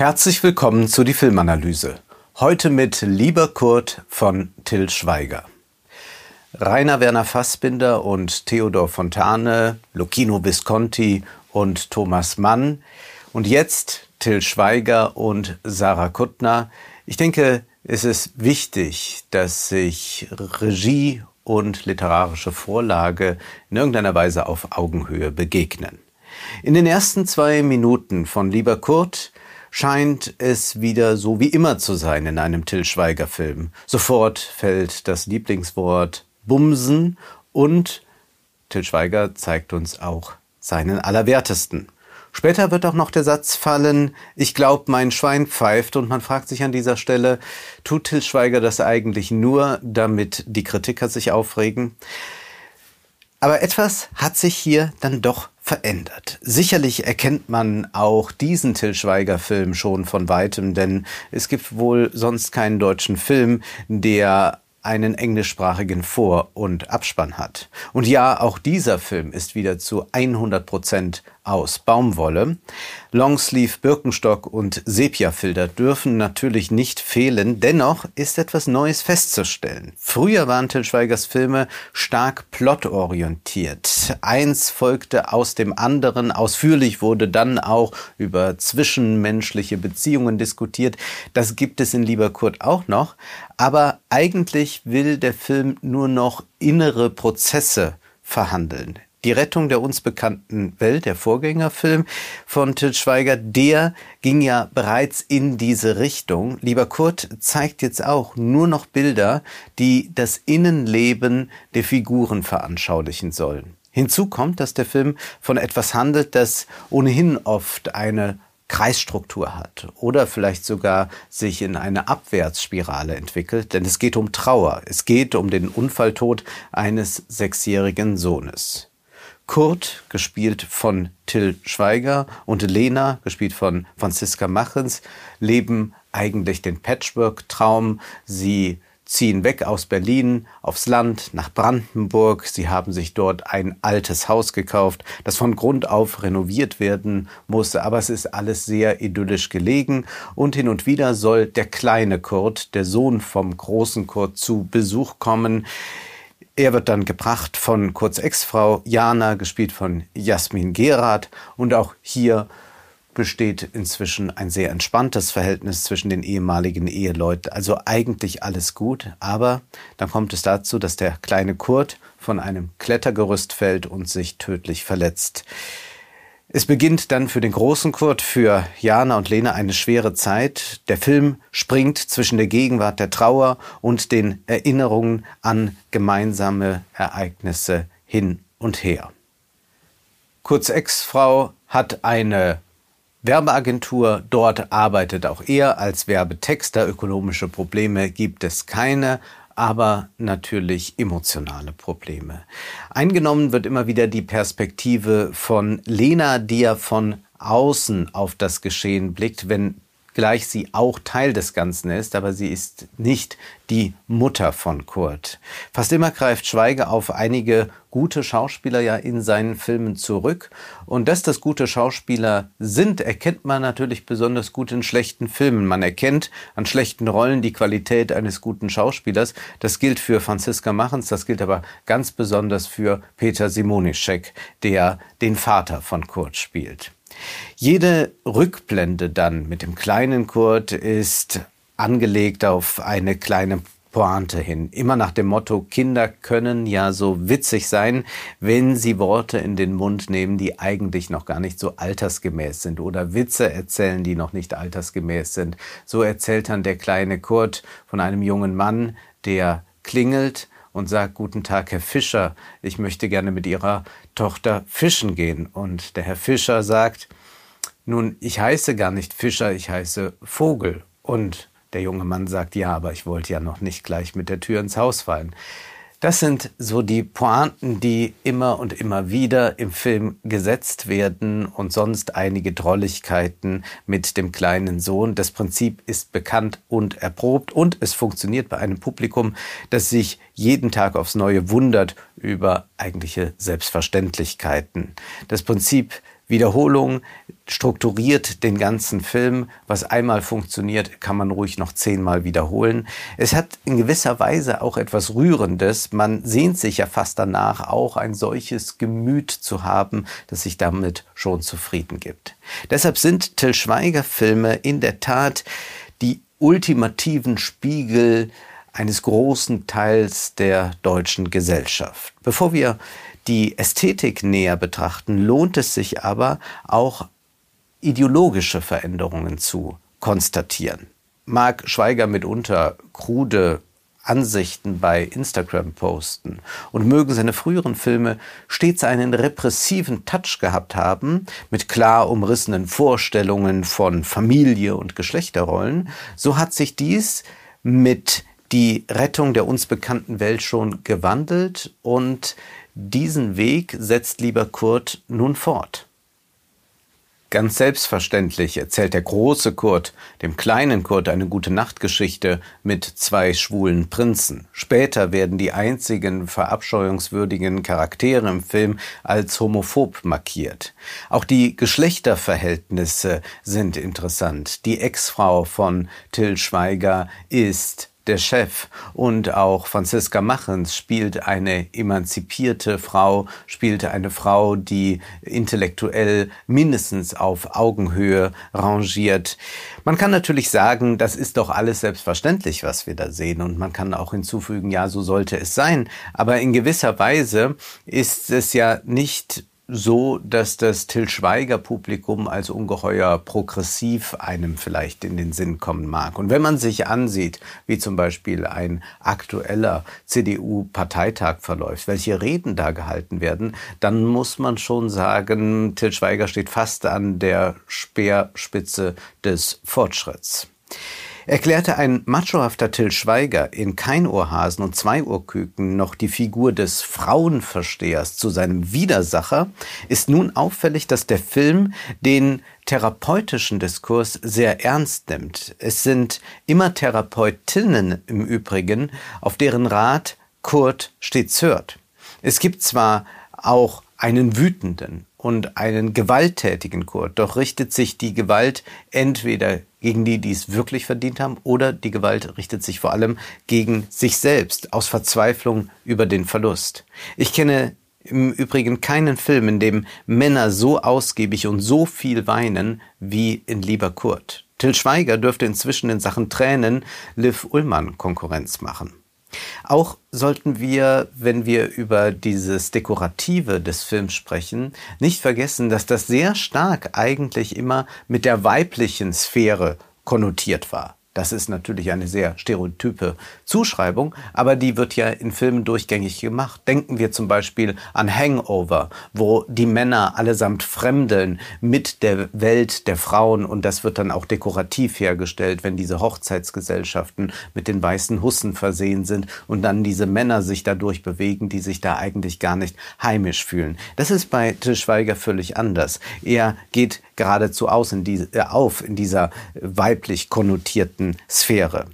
Herzlich willkommen zu die Filmanalyse. Heute mit Lieber Kurt von Till Schweiger. Rainer Werner Fassbinder und Theodor Fontane, Lucchino Visconti und Thomas Mann und jetzt Till Schweiger und Sarah Kuttner. Ich denke, es ist wichtig, dass sich Regie und literarische Vorlage in irgendeiner Weise auf Augenhöhe begegnen. In den ersten zwei Minuten von Lieber Kurt scheint es wieder so wie immer zu sein in einem Till Schweiger Film. Sofort fällt das Lieblingswort Bumsen und Till Schweiger zeigt uns auch seinen Allerwertesten. Später wird auch noch der Satz fallen, ich glaub, mein Schwein pfeift und man fragt sich an dieser Stelle, tut Till Schweiger das eigentlich nur, damit die Kritiker sich aufregen? Aber etwas hat sich hier dann doch verändert. Sicherlich erkennt man auch diesen Till Schweiger Film schon von weitem, denn es gibt wohl sonst keinen deutschen Film, der einen englischsprachigen Vor- und Abspann hat. Und ja, auch dieser Film ist wieder zu 100 Prozent aus Baumwolle. Longsleeve, Birkenstock und Sepiafilter dürfen natürlich nicht fehlen. Dennoch ist etwas Neues festzustellen. Früher waren Til Schweigers Filme stark plotorientiert. Eins folgte aus dem anderen. Ausführlich wurde dann auch über zwischenmenschliche Beziehungen diskutiert. Das gibt es in Lieber Kurt auch noch. Aber eigentlich will der Film nur noch innere Prozesse verhandeln die Rettung der uns bekannten Welt, der Vorgängerfilm von Til Schweiger, der ging ja bereits in diese Richtung. Lieber Kurt zeigt jetzt auch nur noch Bilder, die das Innenleben der Figuren veranschaulichen sollen. Hinzu kommt, dass der Film von etwas handelt, das ohnehin oft eine Kreisstruktur hat oder vielleicht sogar sich in eine Abwärtsspirale entwickelt, denn es geht um Trauer, es geht um den Unfalltod eines sechsjährigen Sohnes. Kurt, gespielt von Till Schweiger, und Lena, gespielt von Franziska Machens, leben eigentlich den Patchwork-Traum. Sie ziehen weg aus Berlin aufs Land nach Brandenburg. Sie haben sich dort ein altes Haus gekauft, das von Grund auf renoviert werden musste. Aber es ist alles sehr idyllisch gelegen und hin und wieder soll der kleine Kurt, der Sohn vom großen Kurt, zu Besuch kommen. Er wird dann gebracht von Kurz Ex-Frau Jana, gespielt von Jasmin Gerath. Und auch hier besteht inzwischen ein sehr entspanntes Verhältnis zwischen den ehemaligen Eheleuten. Also eigentlich alles gut. Aber dann kommt es dazu, dass der kleine Kurt von einem Klettergerüst fällt und sich tödlich verletzt. Es beginnt dann für den großen Kurt, für Jana und Lena eine schwere Zeit. Der Film springt zwischen der Gegenwart der Trauer und den Erinnerungen an gemeinsame Ereignisse hin und her. Kurz Ex-Frau hat eine Werbeagentur, dort arbeitet auch er als Werbetexter. Ökonomische Probleme gibt es keine, aber natürlich emotionale Probleme. Eingenommen wird immer wieder die Perspektive von Lena, die ja von außen auf das Geschehen blickt, wenn gleich sie auch Teil des Ganzen ist, aber sie ist nicht die Mutter von Kurt. Fast immer greift Schweiger auf einige gute Schauspieler ja in seinen Filmen zurück. Und dass das gute Schauspieler sind, erkennt man natürlich besonders gut in schlechten Filmen. Man erkennt an schlechten Rollen die Qualität eines guten Schauspielers. Das gilt für Franziska Machens, das gilt aber ganz besonders für Peter Simonischek, der den Vater von Kurt spielt. Jede Rückblende dann mit dem kleinen Kurt ist angelegt auf eine kleine Pointe hin. Immer nach dem Motto, Kinder können ja so witzig sein, wenn sie Worte in den Mund nehmen, die eigentlich noch gar nicht so altersgemäß sind oder Witze erzählen, die noch nicht altersgemäß sind. So erzählt dann der kleine Kurt von einem jungen Mann, der klingelt und sagt, guten Tag, Herr Fischer, ich möchte gerne mit Ihrer Tochter fischen gehen. Und der Herr Fischer sagt, nun, ich heiße gar nicht Fischer, ich heiße Vogel. Und der junge Mann sagt, ja, aber ich wollte ja noch nicht gleich mit der Tür ins Haus fallen. Das sind so die Pointen, die immer und immer wieder im Film gesetzt werden und sonst einige Drolligkeiten mit dem kleinen Sohn. Das Prinzip ist bekannt und erprobt und es funktioniert bei einem Publikum, das sich jeden Tag aufs Neue wundert über eigentliche Selbstverständlichkeiten. Das Prinzip Wiederholung strukturiert den ganzen Film. Was einmal funktioniert, kann man ruhig noch zehnmal wiederholen. Es hat in gewisser Weise auch etwas Rührendes. Man sehnt sich ja fast danach, auch ein solches Gemüt zu haben, das sich damit schon zufrieden gibt. Deshalb sind Till Schweiger Filme in der Tat die ultimativen Spiegel eines großen Teils der deutschen Gesellschaft. Bevor wir die Ästhetik näher betrachten, lohnt es sich aber auch ideologische Veränderungen zu konstatieren. Mag Schweiger mitunter krude Ansichten bei Instagram posten und mögen seine früheren Filme stets einen repressiven Touch gehabt haben, mit klar umrissenen Vorstellungen von Familie und Geschlechterrollen, so hat sich dies mit die Rettung der uns bekannten Welt schon gewandelt und diesen Weg setzt lieber Kurt nun fort. Ganz selbstverständlich erzählt der große Kurt dem kleinen Kurt eine gute Nachtgeschichte mit zwei schwulen Prinzen. Später werden die einzigen verabscheuungswürdigen Charaktere im Film als homophob markiert. Auch die Geschlechterverhältnisse sind interessant. Die Ex-Frau von Till Schweiger ist der Chef und auch Franziska Machens spielt eine emanzipierte Frau, spielt eine Frau, die intellektuell mindestens auf Augenhöhe rangiert. Man kann natürlich sagen, das ist doch alles selbstverständlich, was wir da sehen und man kann auch hinzufügen, ja, so sollte es sein, aber in gewisser Weise ist es ja nicht so, dass das Till Schweiger Publikum als ungeheuer progressiv einem vielleicht in den Sinn kommen mag. Und wenn man sich ansieht, wie zum Beispiel ein aktueller CDU-Parteitag verläuft, welche Reden da gehalten werden, dann muss man schon sagen, Till Schweiger steht fast an der Speerspitze des Fortschritts erklärte ein machohafter Till Schweiger in Keinohrhasen und Zweiohrküken noch die Figur des Frauenverstehers zu seinem Widersacher, ist nun auffällig, dass der Film den therapeutischen Diskurs sehr ernst nimmt. Es sind immer Therapeutinnen im Übrigen, auf deren Rat Kurt stets hört. Es gibt zwar auch einen wütenden und einen gewalttätigen Kurt, doch richtet sich die Gewalt entweder gegen die, die es wirklich verdient haben, oder die Gewalt richtet sich vor allem gegen sich selbst, aus Verzweiflung über den Verlust. Ich kenne im Übrigen keinen Film, in dem Männer so ausgiebig und so viel weinen wie in Lieber Kurt. Till Schweiger dürfte inzwischen in Sachen Tränen Liv Ullmann Konkurrenz machen. Auch sollten wir, wenn wir über dieses Dekorative des Films sprechen, nicht vergessen, dass das sehr stark eigentlich immer mit der weiblichen Sphäre konnotiert war. Das ist natürlich eine sehr stereotype Zuschreibung, aber die wird ja in Filmen durchgängig gemacht. Denken wir zum Beispiel an Hangover, wo die Männer allesamt fremdeln mit der Welt der Frauen und das wird dann auch dekorativ hergestellt, wenn diese Hochzeitsgesellschaften mit den weißen Hussen versehen sind und dann diese Männer sich dadurch bewegen, die sich da eigentlich gar nicht heimisch fühlen. Das ist bei Tischweiger völlig anders. Er geht geradezu aus in die, äh, auf in dieser weiblich konnotierten Sphäre.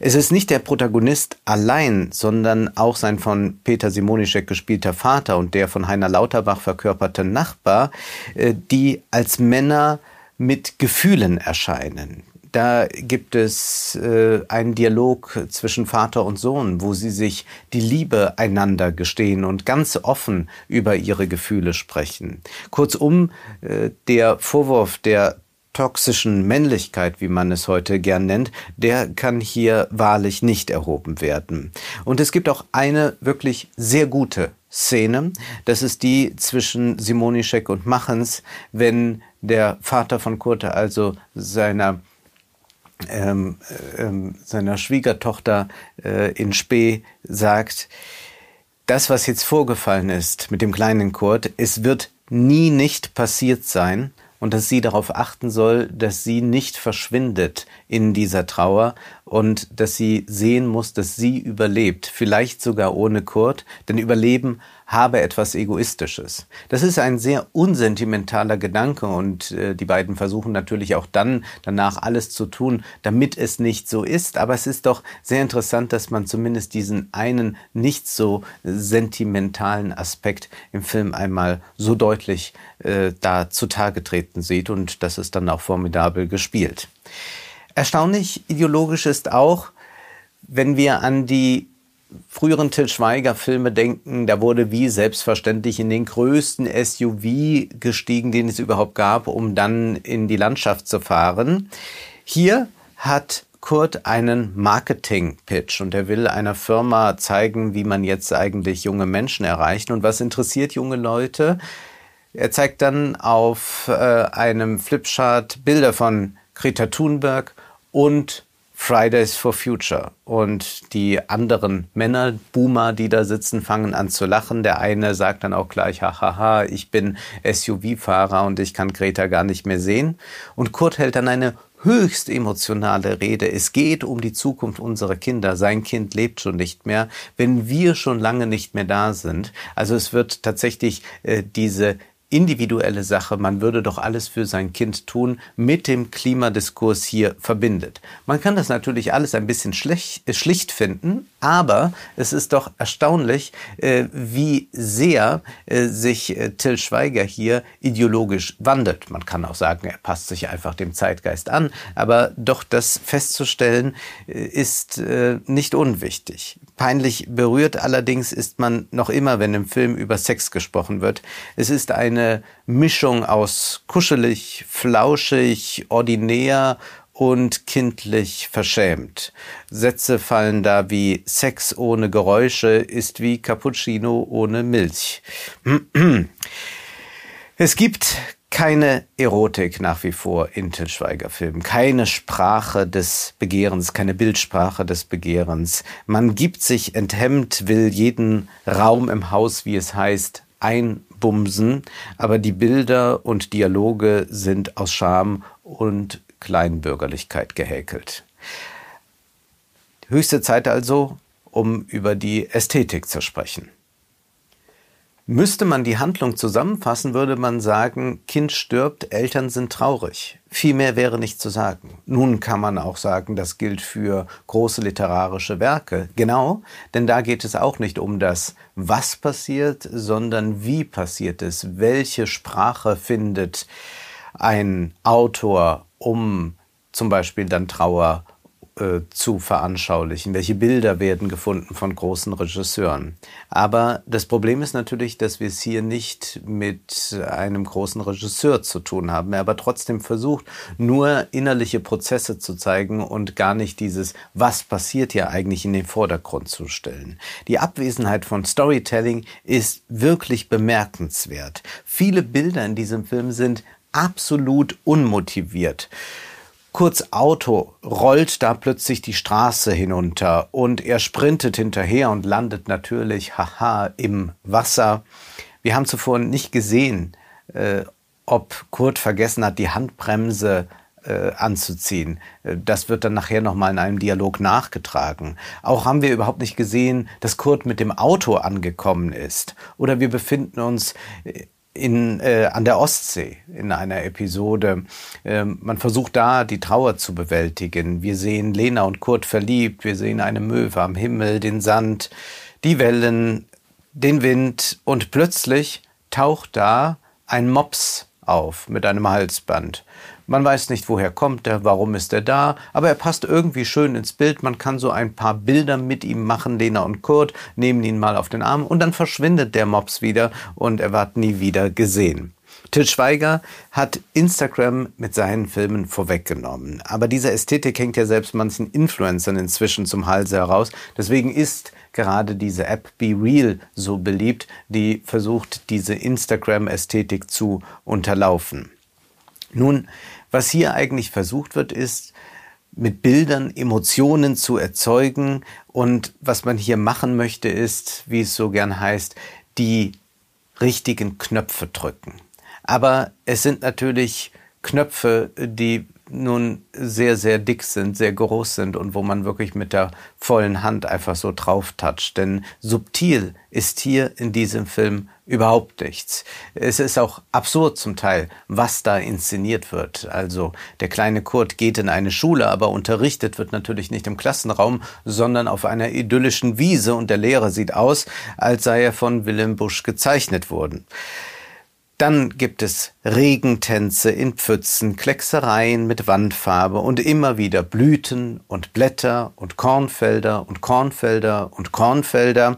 Es ist nicht der Protagonist allein, sondern auch sein von Peter Simonischek gespielter Vater und der von Heiner Lauterbach verkörperte Nachbar, äh, die als Männer mit Gefühlen erscheinen. Da gibt es äh, einen Dialog zwischen Vater und Sohn, wo sie sich die Liebe einander gestehen und ganz offen über ihre Gefühle sprechen. Kurzum, äh, der Vorwurf der toxischen Männlichkeit, wie man es heute gern nennt, der kann hier wahrlich nicht erhoben werden. Und es gibt auch eine wirklich sehr gute Szene. Das ist die zwischen Simonischek und Machens, wenn der Vater von Kurte also seiner ähm, ähm, seiner Schwiegertochter äh, in Spee sagt, das, was jetzt vorgefallen ist mit dem kleinen Kurt, es wird nie nicht passiert sein und dass sie darauf achten soll, dass sie nicht verschwindet in dieser Trauer und dass sie sehen muss, dass sie überlebt, vielleicht sogar ohne Kurt, denn Überleben habe etwas Egoistisches. Das ist ein sehr unsentimentaler Gedanke und äh, die beiden versuchen natürlich auch dann danach alles zu tun, damit es nicht so ist. Aber es ist doch sehr interessant, dass man zumindest diesen einen nicht so sentimentalen Aspekt im Film einmal so deutlich äh, da zutage treten sieht und das ist dann auch formidabel gespielt. Erstaunlich ideologisch ist auch, wenn wir an die früheren Till Schweiger-Filme denken, da wurde wie selbstverständlich in den größten SUV gestiegen, den es überhaupt gab, um dann in die Landschaft zu fahren. Hier hat Kurt einen Marketing-Pitch und er will einer Firma zeigen, wie man jetzt eigentlich junge Menschen erreicht und was interessiert junge Leute. Er zeigt dann auf äh, einem Flipchart Bilder von Greta Thunberg und Fridays for Future. Und die anderen Männer, Boomer, die da sitzen, fangen an zu lachen. Der eine sagt dann auch gleich, hahaha, ich bin SUV-Fahrer und ich kann Greta gar nicht mehr sehen. Und Kurt hält dann eine höchst emotionale Rede. Es geht um die Zukunft unserer Kinder. Sein Kind lebt schon nicht mehr, wenn wir schon lange nicht mehr da sind. Also es wird tatsächlich äh, diese individuelle Sache, man würde doch alles für sein Kind tun, mit dem Klimadiskurs hier verbindet. Man kann das natürlich alles ein bisschen schlicht, äh, schlicht finden, aber es ist doch erstaunlich, äh, wie sehr äh, sich Till Schweiger hier ideologisch wandelt. Man kann auch sagen, er passt sich einfach dem Zeitgeist an, aber doch das festzustellen ist nicht unwichtig. Peinlich berührt allerdings ist man noch immer, wenn im Film über Sex gesprochen wird. Es ist eine Mischung aus kuschelig, flauschig, ordinär und kindlich verschämt. Sätze fallen da wie Sex ohne Geräusche ist wie Cappuccino ohne Milch. Es gibt keine Erotik nach wie vor in Til Schweiger Filmen, keine Sprache des Begehrens, keine Bildsprache des Begehrens. Man gibt sich enthemmt, will jeden Raum im Haus, wie es heißt, einbumsen, aber die Bilder und Dialoge sind aus Scham und Kleinbürgerlichkeit gehäkelt. Höchste Zeit also, um über die Ästhetik zu sprechen. Müsste man die Handlung zusammenfassen, würde man sagen, Kind stirbt, Eltern sind traurig. Viel mehr wäre nicht zu sagen. Nun kann man auch sagen, das gilt für große literarische Werke. Genau, denn da geht es auch nicht um das, was passiert, sondern wie passiert es, welche Sprache findet ein Autor um zum Beispiel dann Trauer äh, zu veranschaulichen? Welche Bilder werden gefunden von großen Regisseuren? Aber das Problem ist natürlich, dass wir es hier nicht mit einem großen Regisseur zu tun haben, er aber trotzdem versucht, nur innerliche Prozesse zu zeigen und gar nicht dieses, was passiert hier eigentlich in den Vordergrund zu stellen. Die Abwesenheit von Storytelling ist wirklich bemerkenswert. Viele Bilder in diesem Film sind absolut unmotiviert. Kurz Auto rollt da plötzlich die Straße hinunter und er sprintet hinterher und landet natürlich, haha, im Wasser. Wir haben zuvor nicht gesehen, äh, ob Kurt vergessen hat, die Handbremse äh, anzuziehen. Äh, das wird dann nachher nochmal in einem Dialog nachgetragen. Auch haben wir überhaupt nicht gesehen, dass Kurt mit dem Auto angekommen ist. Oder wir befinden uns äh, in, äh, an der Ostsee in einer Episode. Ähm, man versucht da die Trauer zu bewältigen. Wir sehen Lena und Kurt verliebt, wir sehen eine Möwe am Himmel, den Sand, die Wellen, den Wind und plötzlich taucht da ein Mops auf mit einem Halsband. Man weiß nicht, woher kommt er, warum ist er da, aber er passt irgendwie schön ins Bild. Man kann so ein paar Bilder mit ihm machen, Lena und Kurt, nehmen ihn mal auf den Arm und dann verschwindet der Mops wieder und er wird nie wieder gesehen. Till Schweiger hat Instagram mit seinen Filmen vorweggenommen. Aber diese Ästhetik hängt ja selbst manchen Influencern inzwischen zum Halse heraus. Deswegen ist gerade diese App Be Real so beliebt, die versucht, diese Instagram-Ästhetik zu unterlaufen. Nun, was hier eigentlich versucht wird, ist, mit Bildern Emotionen zu erzeugen. Und was man hier machen möchte, ist, wie es so gern heißt, die richtigen Knöpfe drücken. Aber es sind natürlich Knöpfe, die nun sehr, sehr dick sind, sehr groß sind und wo man wirklich mit der vollen Hand einfach so drauf toucht. Denn subtil ist hier in diesem Film überhaupt nichts. Es ist auch absurd zum Teil, was da inszeniert wird. Also der kleine Kurt geht in eine Schule, aber unterrichtet wird natürlich nicht im Klassenraum, sondern auf einer idyllischen Wiese und der Lehrer sieht aus, als sei er von Willem Busch gezeichnet worden. Dann gibt es Regentänze in Pfützen, Klecksereien mit Wandfarbe und immer wieder Blüten und Blätter und Kornfelder und Kornfelder und Kornfelder.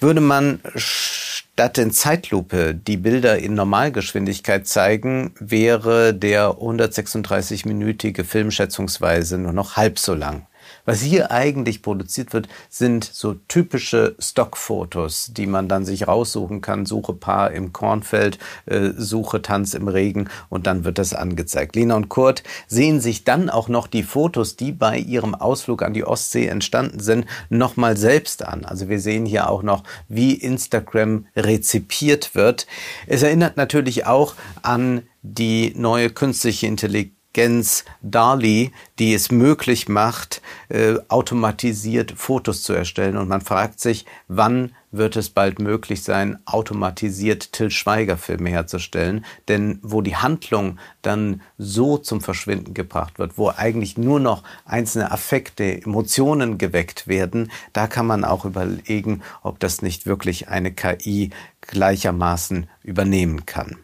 Würde man statt in Zeitlupe die Bilder in Normalgeschwindigkeit zeigen, wäre der 136-minütige Film schätzungsweise nur noch halb so lang. Was hier eigentlich produziert wird, sind so typische Stockfotos, die man dann sich raussuchen kann. Suche Paar im Kornfeld, äh, suche Tanz im Regen und dann wird das angezeigt. Lena und Kurt sehen sich dann auch noch die Fotos, die bei ihrem Ausflug an die Ostsee entstanden sind, nochmal selbst an. Also wir sehen hier auch noch, wie Instagram rezipiert wird. Es erinnert natürlich auch an die neue künstliche Intelligenz Gens DALI, die es möglich macht, äh, automatisiert Fotos zu erstellen. Und man fragt sich, wann wird es bald möglich sein, automatisiert Till Schweiger Filme herzustellen? Denn wo die Handlung dann so zum Verschwinden gebracht wird, wo eigentlich nur noch einzelne Affekte, Emotionen geweckt werden, da kann man auch überlegen, ob das nicht wirklich eine KI gleichermaßen übernehmen kann.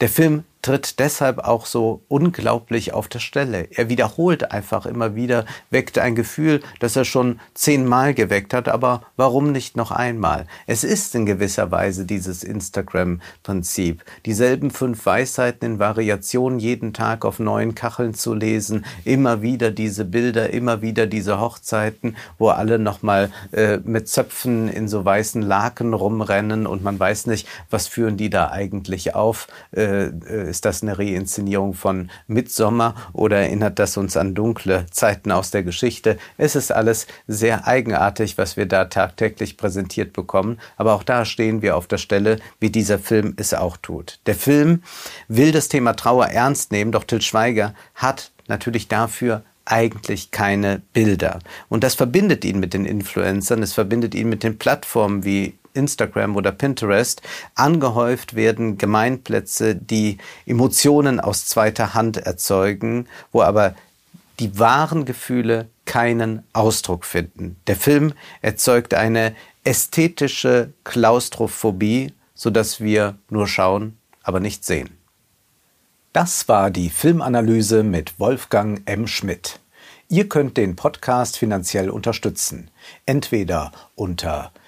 Der Film tritt deshalb auch so unglaublich auf der Stelle. Er wiederholt einfach immer wieder, weckt ein Gefühl, das er schon zehnmal geweckt hat, aber warum nicht noch einmal? Es ist in gewisser Weise dieses Instagram-Prinzip. Dieselben fünf Weisheiten in Variationen jeden Tag auf neuen Kacheln zu lesen, immer wieder diese Bilder, immer wieder diese Hochzeiten, wo alle nochmal äh, mit Zöpfen in so weißen Laken rumrennen und man weiß nicht, was führen die da eigentlich auf. Äh, äh ist das eine Reinszenierung von Midsommer oder erinnert das uns an dunkle Zeiten aus der Geschichte? Es ist alles sehr eigenartig, was wir da tagtäglich präsentiert bekommen. Aber auch da stehen wir auf der Stelle, wie dieser Film es auch tut. Der Film will das Thema Trauer ernst nehmen, doch Till Schweiger hat natürlich dafür eigentlich keine Bilder. Und das verbindet ihn mit den Influencern, es verbindet ihn mit den Plattformen wie Instagram oder Pinterest angehäuft werden Gemeinplätze, die Emotionen aus zweiter Hand erzeugen, wo aber die wahren Gefühle keinen Ausdruck finden. Der Film erzeugt eine ästhetische Klaustrophobie, sodass wir nur schauen, aber nicht sehen. Das war die Filmanalyse mit Wolfgang M. Schmidt. Ihr könnt den Podcast finanziell unterstützen, entweder unter